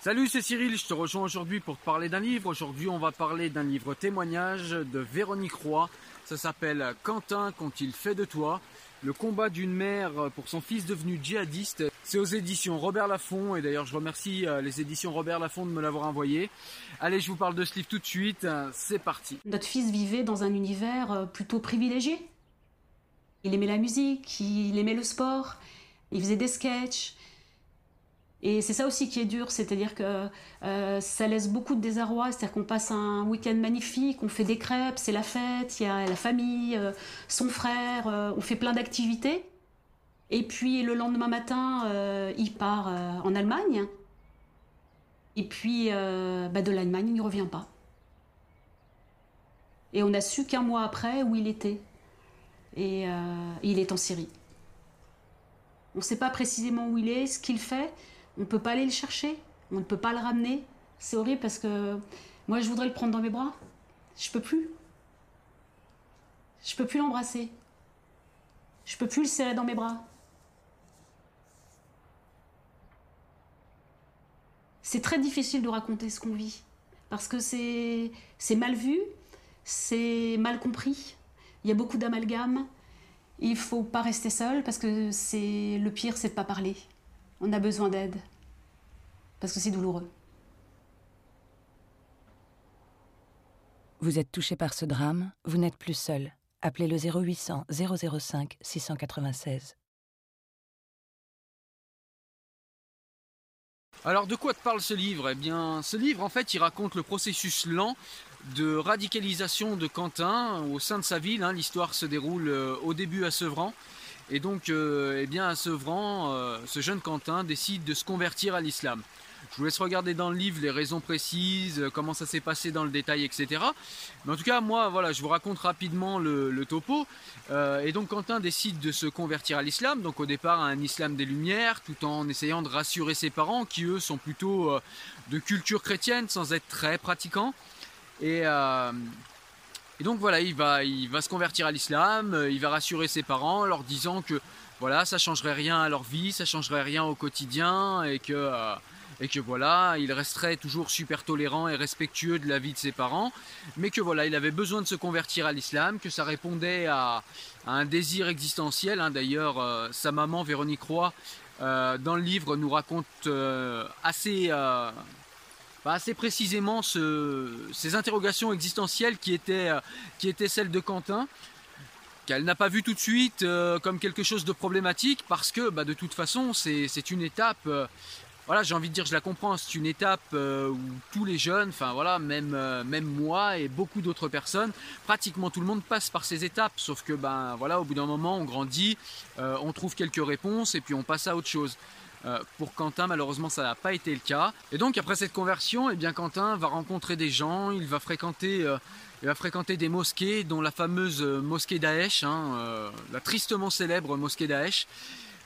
Salut, c'est Cyril, je te rejoins aujourd'hui pour te parler d'un livre. Aujourd'hui, on va parler d'un livre témoignage de Véronique Roy. Ça s'appelle Quentin qu'ont-ils fait de toi Le combat d'une mère pour son fils devenu djihadiste. C'est aux éditions Robert Laffont et d'ailleurs je remercie euh, les éditions Robert Laffont de me l'avoir envoyé. Allez, je vous parle de ce livre tout de suite. C'est parti. Notre fils vivait dans un univers euh, plutôt privilégié. Il aimait la musique, il aimait le sport, il faisait des sketchs, et c'est ça aussi qui est dur, c'est-à-dire que euh, ça laisse beaucoup de désarroi, c'est-à-dire qu'on passe un week-end magnifique, on fait des crêpes, c'est la fête, il y a la famille, euh, son frère, euh, on fait plein d'activités. Et puis le lendemain matin, il part en Allemagne. Et puis bah, de l'Allemagne, il ne revient pas. Et on a su qu'un mois après où il était. Et il est en Syrie. On ne sait pas précisément où il est, ce qu'il fait. On ne peut pas aller le chercher, on ne peut pas le ramener. C'est horrible parce que moi je voudrais le prendre dans mes bras. Je peux plus. Je peux plus l'embrasser. Je peux plus le serrer dans mes bras. C'est très difficile de raconter ce qu'on vit parce que c'est mal vu, c'est mal compris. Il y a beaucoup d'amalgames. Il faut pas rester seul parce que le pire, c'est de pas parler. On a besoin d'aide. Parce que c'est douloureux. Vous êtes touché par ce drame, vous n'êtes plus seul. Appelez le 0800 005 696. Alors de quoi te parle ce livre? Eh bien, ce livre, en fait, il raconte le processus lent de radicalisation de Quentin au sein de sa ville. Hein. L'histoire se déroule euh, au début à Sevran. Et donc, euh, eh bien, à Sevran, euh, ce jeune Quentin décide de se convertir à l'islam. Je vous laisse regarder dans le livre les raisons précises, euh, comment ça s'est passé dans le détail, etc. Mais en tout cas, moi, voilà, je vous raconte rapidement le, topo. et donc, Quentin décide de se convertir à l'islam. Donc, au départ, à un islam des Lumières, tout en essayant de rassurer ses parents, qui eux sont plutôt de culture chrétienne, sans être très pratiquants. Et et donc voilà, il va, il va se convertir à l'islam, euh, il va rassurer ses parents, leur disant que voilà, ça changerait rien à leur vie, ça changerait rien au quotidien, et que, euh, et que voilà, il resterait toujours super tolérant et respectueux de la vie de ses parents, mais que voilà, il avait besoin de se convertir à l'islam, que ça répondait à, un désir existentiel. Hein. D'ailleurs, euh, sa maman Véronique Roy, dans le livre, nous raconte assez assez précisément ces interrogations existentielles qui étaient, euh, qui étaient celles de Quentin, qu'elle n'a pas vu tout de suite euh, comme quelque chose de problématique parce que bah, de toute façon c'est une étape, euh, voilà j'ai envie de dire je la comprends, c'est une étape où tous les jeunes, enfin voilà même, même moi et beaucoup d'autres personnes, pratiquement tout le monde passe par ces étapes, sauf que ben voilà au bout d'un moment on grandit, on trouve quelques réponses et puis on passe à autre chose. Euh, pour Quentin, malheureusement, ça n'a pas été le cas. Et donc, après cette conversion, eh bien, Quentin va rencontrer des gens, il va fréquenter, euh, va fréquenter des mosquées, dont la fameuse euh, mosquée Daesh, hein, la tristement célèbre mosquée Daesh.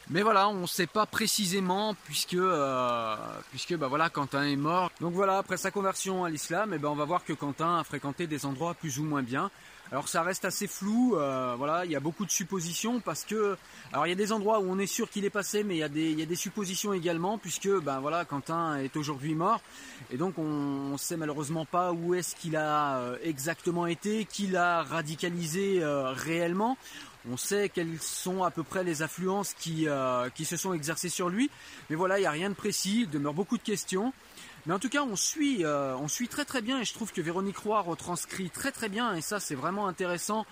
Mais voilà, on ne sait pas précisément puisque, puisque bah voilà, Quentin est mort. Donc voilà, après sa conversion à l'islam, eh ben, on va voir que Quentin a fréquenté des endroits plus ou moins bien. Alors ça reste assez flou, euh, voilà, il y a beaucoup de suppositions parce que, alors il y a des endroits où on est sûr qu'il est passé, mais il y a des, il y a des suppositions également puisque, ben voilà, Quentin est aujourd'hui mort et donc on, ne sait malheureusement pas où est-ce qu'il a euh, exactement été, qu'il a radicalisé euh, réellement. On sait quelles sont à peu près les influences qui, qui se sont exercées sur lui, mais voilà, il n'y a rien de précis, il demeure beaucoup de questions. Mais en tout cas, on suit, euh, on suit très très bien et je trouve que Véronique Roy retranscrit très très bien et ça c'est vraiment intéressant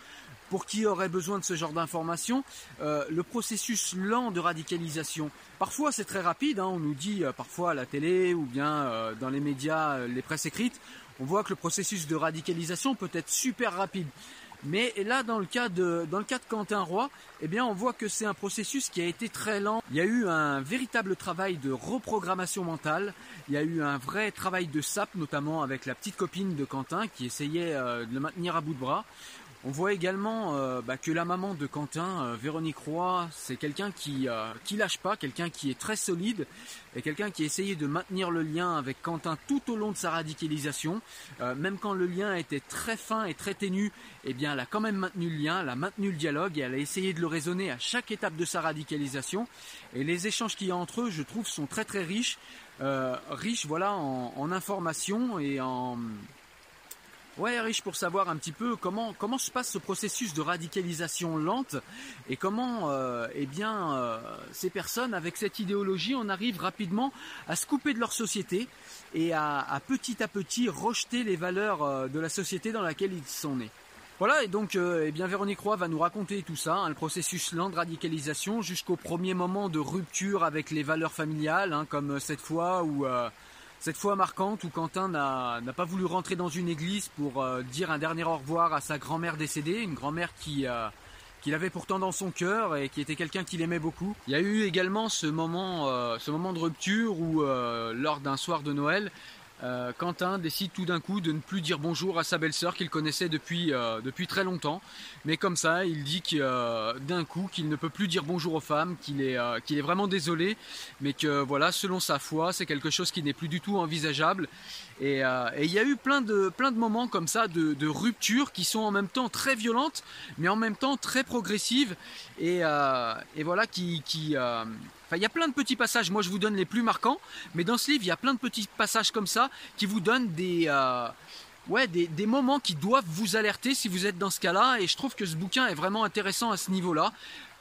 pour qui aurait besoin de ce genre d'informations, euh, le processus lent de radicalisation. Parfois c'est très rapide, hein, on nous dit euh, parfois à la télé ou bien dans les médias, les presses écrites, on voit que le processus de radicalisation peut être super rapide. Mais là, dans le cas de, dans le cas de Quentin Roy, eh bien, on voit que c'est un processus qui a été très lent. Il y a eu un véritable travail de reprogrammation mentale. Il y a eu un vrai travail de SAP, notamment avec la petite copine de Quentin qui essayait euh, de le maintenir à bout de bras. On voit également euh, bah, que la maman de Quentin, euh, Véronique Roy, c'est quelqu'un qui euh, qui lâche pas, quelqu'un qui est très solide et quelqu'un qui a essayé de maintenir le lien avec Quentin tout au long de sa radicalisation. même quand le lien était très fin et très ténu, eh bien elle a quand même maintenu le lien, elle a maintenu le dialogue et elle a essayé de le raisonner à chaque étape de sa radicalisation. Et les échanges qu'il y a entre eux, je trouve, sont très très riches, riches voilà en, en informations et en Ouais, riche pour savoir un petit peu comment comment se passe ce processus de radicalisation lente et comment euh, eh bien euh, ces personnes avec cette idéologie on arrive rapidement à se couper de leur société et à, petit à petit rejeter les valeurs euh, de la société dans laquelle ils sont nés. Voilà, et donc eh bien Véronique Roy va nous raconter tout ça, hein, le processus lent de radicalisation jusqu'au premier moment de rupture avec les valeurs familiales, hein, comme cette fois où cette fois marquante où Quentin n'a pas voulu rentrer dans une église pour euh, dire un dernier au revoir à sa grand-mère décédée, une grand-mère qui euh, qu'il avait pourtant dans son cœur et qui était quelqu'un qu'il aimait beaucoup. Il y a eu également ce moment, euh, ce moment de rupture où, lors d'un soir de Noël, euh, Quentin décide tout d'un coup de ne plus dire bonjour à sa belle-sœur qu'il connaissait depuis, euh, depuis très longtemps. Mais comme ça, il dit euh, d'un coup qu'il ne peut plus dire bonjour aux femmes, qu'il est, est vraiment désolé, mais que voilà, selon sa foi, c'est quelque chose qui n'est plus du tout envisageable. Et, il y a eu plein de, plein de moments comme ça de, de rupture qui sont en même temps très violentes, mais en même temps très progressives. Et, voilà, qui, il y a plein de petits passages. Moi, je vous donne les plus marquants. Mais dans ce livre, il y a plein de petits passages comme ça qui vous donnent des, euh, ouais, des, des, moments qui doivent vous alerter si vous êtes dans ce cas-là. Et je trouve que ce bouquin est vraiment intéressant à ce niveau-là.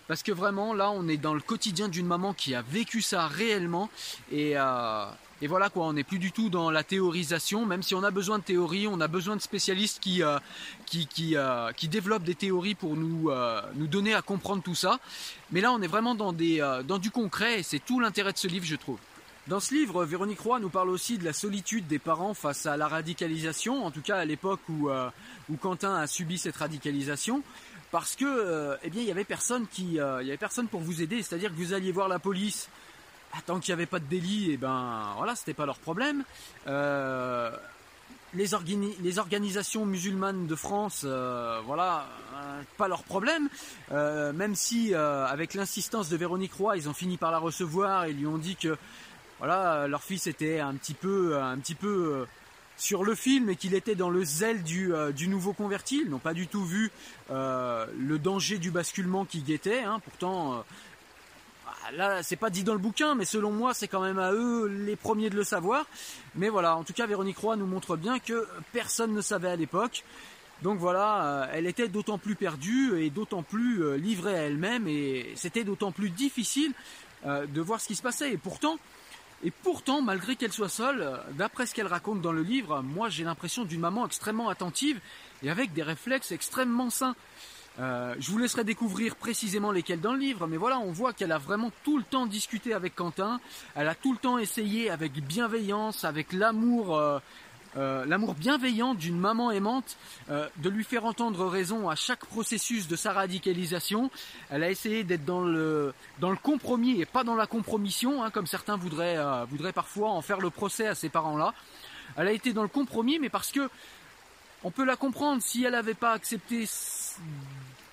Parce que vraiment, là, on est dans le quotidien d'une maman qui a vécu ça réellement. Et, euh, et voilà quoi, on n'est plus du tout dans la théorisation, même si on a besoin de théorie, on a besoin de spécialistes qui, euh, qui, qui, euh, qui, développent des théories pour nous, euh, nous donner à comprendre tout ça. Mais là, on est vraiment dans, des, dans du concret et c'est tout l'intérêt de ce livre, je trouve. Dans ce livre, Véronique Roy nous parle aussi de la solitude des parents face à la radicalisation, en tout cas à l'époque où, où Quentin a subi cette radicalisation parce que eh bien il y avait personne pour vous aider c'est-à-dire que vous alliez voir la police ah, tant qu'il n'y avait pas de délit, et eh ben voilà, c'était pas leur problème. Euh, les, les, organisations musulmanes de France, euh, voilà, euh, pas leur problème. même si, avec l'insistance de Véronique Roy, ils ont fini par la recevoir et lui ont dit que, voilà, leur fils était un petit peu, un petit peu sur le film et qu'il était dans le zèle du, du nouveau converti. Ils n'ont pas du tout vu le danger du basculement qui guettait. Hein. Pourtant, là, c'est pas dit dans le bouquin, mais selon moi, c'est quand même à eux les premiers de le savoir. Mais voilà, en tout cas, Véronique Roy nous montre bien que personne ne savait à l'époque. Donc voilà, euh, elle était d'autant plus perdue et d'autant plus euh, livrée à elle-même et c'était d'autant plus difficile euh, de voir ce qui se passait. Et pourtant, et pourtant, malgré qu'elle soit seule, d'après ce qu'elle raconte dans le livre, moi j'ai l'impression d'une maman extrêmement attentive et avec des réflexes extrêmement sains. Euh, je vous laisserai découvrir précisément lesquels dans le livre, mais voilà, on voit qu'elle a vraiment tout le temps discuté avec Quentin. Elle a tout le temps essayé avec bienveillance, avec l'amour, euh, euh, l'amour bienveillant d'une maman aimante, de lui faire entendre raison à chaque processus de sa radicalisation. Elle a essayé d'être dans le dans le compromis et pas dans la compromission, hein, comme certains voudraient voudraient parfois en faire le procès à ces parents-là. Elle a été dans le compromis, mais parce que on peut la comprendre si elle n'avait pas accepté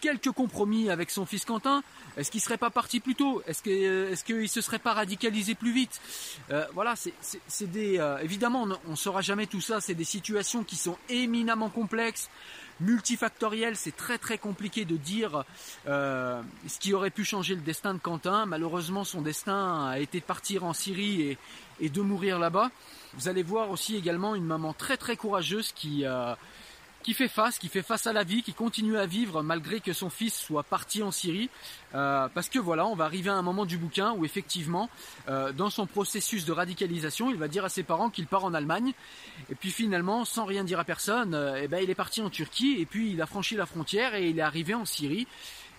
quelques compromis avec son fils Quentin. Est-ce qu'il serait pas parti plus tôt? Est-ce que est-ce qu'il se serait pas radicalisé plus vite? Euh, Voilà, c'est des euh, évidemment on ne saura jamais tout ça. C'est des situations qui sont éminemment complexes, multifactorielles. C'est très très compliqué de dire euh, ce qui aurait pu changer le destin de Quentin. Malheureusement, son destin a été de partir en Syrie et, et de mourir là-bas. Vous allez voir aussi également une maman très très courageuse qui qui fait face, qui fait face à la vie, qui continue à vivre malgré que son fils soit parti en Syrie. Euh, parce que voilà, on va arriver à un moment du bouquin où effectivement, euh, dans son processus de radicalisation, il va dire à ses parents qu'il part en Allemagne. Et puis finalement, sans rien dire à personne, euh, eh ben, il est parti en Turquie et puis il a franchi la frontière et il est arrivé en Syrie.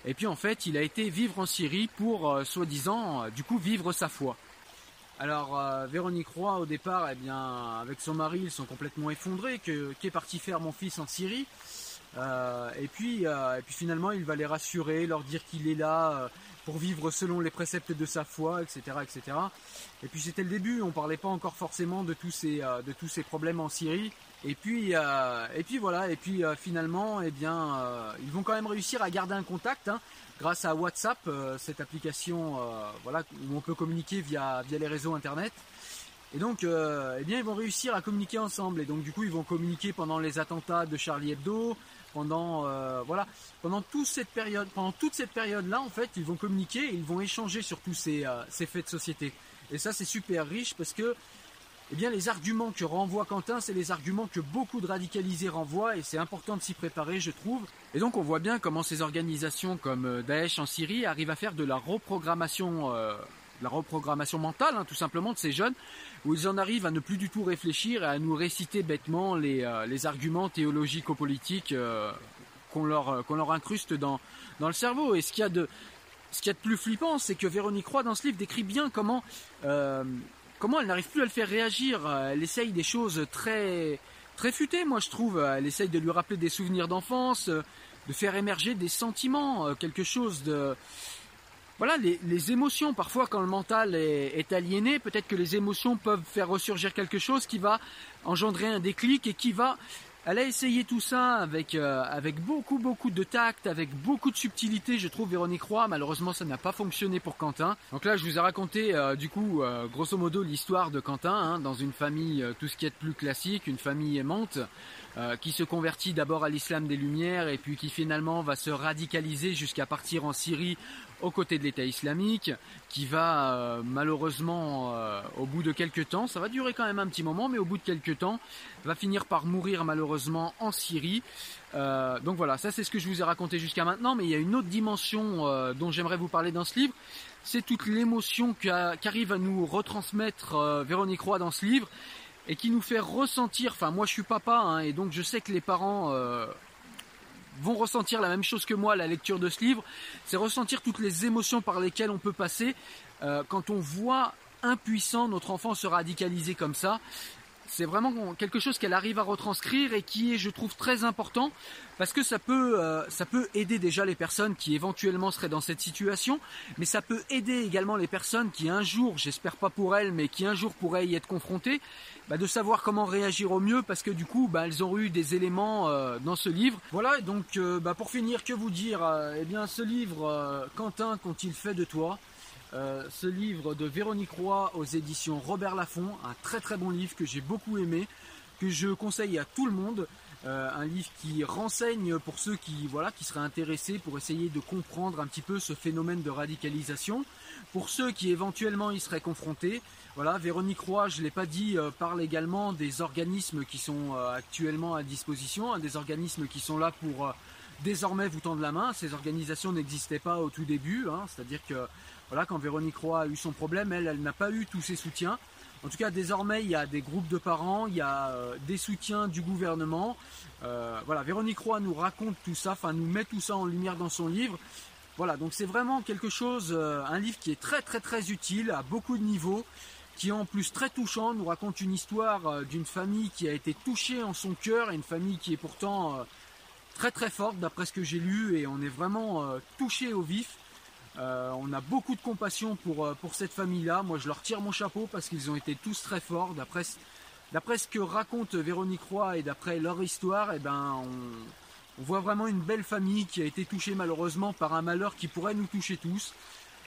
Et puis en fait, il a été vivre en Syrie pour, soi-disant, du coup, vivre sa foi. Alors euh, Véronique Roy au départ, eh bien avec son mari, ils sont complètement effondrés. Que parti faire mon fils en Syrie et, puis, et puis finalement, il va les rassurer, leur dire qu'il est là pour vivre selon les préceptes de sa foi, etc. etc. Et puis c'était le début, on ne parlait pas encore forcément de tous ces problèmes en Syrie. Et puis, et puis voilà, et puis finalement, eh bien, ils vont quand même réussir à garder un contact. Hein grâce à WhatsApp, euh, cette application euh, voilà, où on peut communiquer via, via les réseaux internet. Et donc, euh, eh bien, ils vont réussir à communiquer ensemble. Et donc, du coup, ils vont communiquer pendant les attentats de Charlie Hebdo, pendant voilà, pendant toute cette période, pendant toute cette période-là, en fait, ils vont communiquer et ils vont échanger sur tous ces, ces faits de société. Et ça, c'est super riche parce que eh bien, les arguments que renvoie Quentin, c'est les arguments que beaucoup de radicalisés renvoient et c'est important de s'y préparer, je trouve. Et donc, on voit bien comment ces organisations comme euh, Daesh en Syrie arrivent à faire de la reprogrammation, euh, la reprogrammation mentale, hein, tout simplement, de ces jeunes, où ils en arrivent à ne plus du tout réfléchir et à nous réciter bêtement les, euh, les arguments théologico-politiques qu'on leur, qu'on leur incruste dans, dans le cerveau. Et ce qu'il y a de, y a de plus flippant, c'est que Véronique Roy, dans ce livre, décrit bien comment elle n'arrive plus à le faire réagir. Euh, elle essaye des choses très, très futées, moi je trouve. Elle essaye de lui rappeler des souvenirs d'enfance, euh, de faire émerger des sentiments, euh, quelque chose de... Voilà, les, émotions, parfois quand le mental est aliéné, peut-être que les émotions peuvent faire ressurgir quelque chose qui va engendrer un déclic et qui va elle a essayé tout ça avec, euh, avec beaucoup beaucoup de tact, avec beaucoup de subtilité, je trouve Véronique Roy. Malheureusement, ça n'a pas fonctionné pour Quentin. Donc là, je vous ai raconté euh, du coup, euh, grosso modo, l'histoire de Quentin hein, dans une famille, tout ce qui est plus classique, une famille aimante. qui se convertit d'abord à l'islam des Lumières et puis qui finalement va se radicaliser jusqu'à partir en Syrie aux côtés de l'État islamique, qui va euh, malheureusement, euh, au bout de quelques temps, ça va durer quand même un petit moment, mais au bout de quelques temps, va finir par mourir malheureusement en Syrie. Euh, donc voilà, ça c'est ce que je vous ai raconté jusqu'à maintenant, mais il y a une autre dimension dont j'aimerais vous parler dans ce livre, c'est toute l'émotion qu'arrive à nous retransmettre Véronique Roy dans ce livre et qui nous fait ressentir, enfin moi je suis papa hein, et donc je sais que les parents vont ressentir la même chose que moi à la lecture de ce livre, c'est ressentir toutes les émotions par lesquelles on peut passer euh, quand on voit impuissant notre enfant se radicaliser comme ça. C'est vraiment quelque chose qu'elle arrive à retranscrire et qui est, je trouve, très important parce que ça peut, euh, ça peut aider déjà les personnes qui éventuellement seraient dans cette situation, mais ça peut aider également les personnes qui un jour, j'espère pas pour elles, mais qui un jour pourraient y être confrontées bah, de savoir comment réagir au mieux parce que du coup bah, elles ont eu des éléments euh, dans ce livre. Voilà donc euh, bah, pour finir que vous dire euh, Eh bien ce livre Quentin qu'ont-ils fait de toi? Ce livre de Véronique Roy aux éditions Robert Laffont, un très très bon livre que j'ai beaucoup aimé, que je conseille à tout le monde. un livre qui renseigne pour ceux qui voilà qui seraient intéressés pour essayer de comprendre un petit peu ce phénomène de radicalisation. Pour ceux qui éventuellement y seraient confrontés, voilà, Véronique Roy, je l'ai pas dit, euh, parle également des organismes qui sont euh, actuellement à disposition, hein, des organismes qui sont là pour euh, désormais vous tendre la main. Ces organisations n'existaient pas au tout début, hein. c'est-à-dire que voilà, quand Véronique Roy a eu son problème, elle, elle n'a pas eu tous ses soutiens. En tout cas, désormais, il y a des groupes de parents, il y a des soutiens du gouvernement. voilà, Véronique Roy nous raconte tout ça, enfin nous met tout ça en lumière dans son livre. Voilà, donc c'est vraiment quelque chose, un livre qui est très très très utile à beaucoup de niveaux qui est en plus très touchant, nous raconte une histoire euh, d'une famille qui a été touchée en son cœur, et une famille qui est pourtant euh, très très forte d'après ce que j'ai lu, et on est vraiment euh, touché au vif. On a beaucoup de compassion pour, pour cette famille-là. Moi, je leur tire mon chapeau parce qu'ils ont été tous très forts. D'après, ce que raconte Véronique Roy et d'après leur histoire, eh ben, on voit vraiment une belle famille qui a été touchée malheureusement par un malheur qui pourrait nous toucher tous.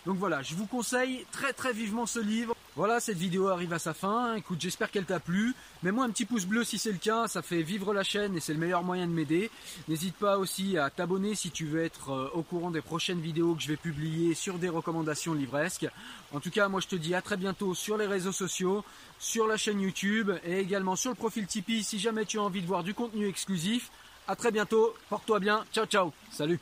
Donc voilà, je vous conseille très très vivement ce livre. Voilà, cette vidéo arrive à sa fin. Écoute, j'espère qu'elle t'a plu. Mets-moi un petit pouce bleu si c'est le cas, ça fait vivre la chaîne et c'est le meilleur moyen de m'aider. N'hésite pas aussi à t'abonner si tu veux être euh, au courant des prochaines vidéos que je vais publier sur des recommandations livresques. En tout cas, moi je te dis à très bientôt sur les réseaux sociaux, sur la chaîne YouTube et également sur le profil Tipeee si jamais tu as envie de voir du contenu exclusif. A très bientôt, porte-toi bien, ciao ciao, salut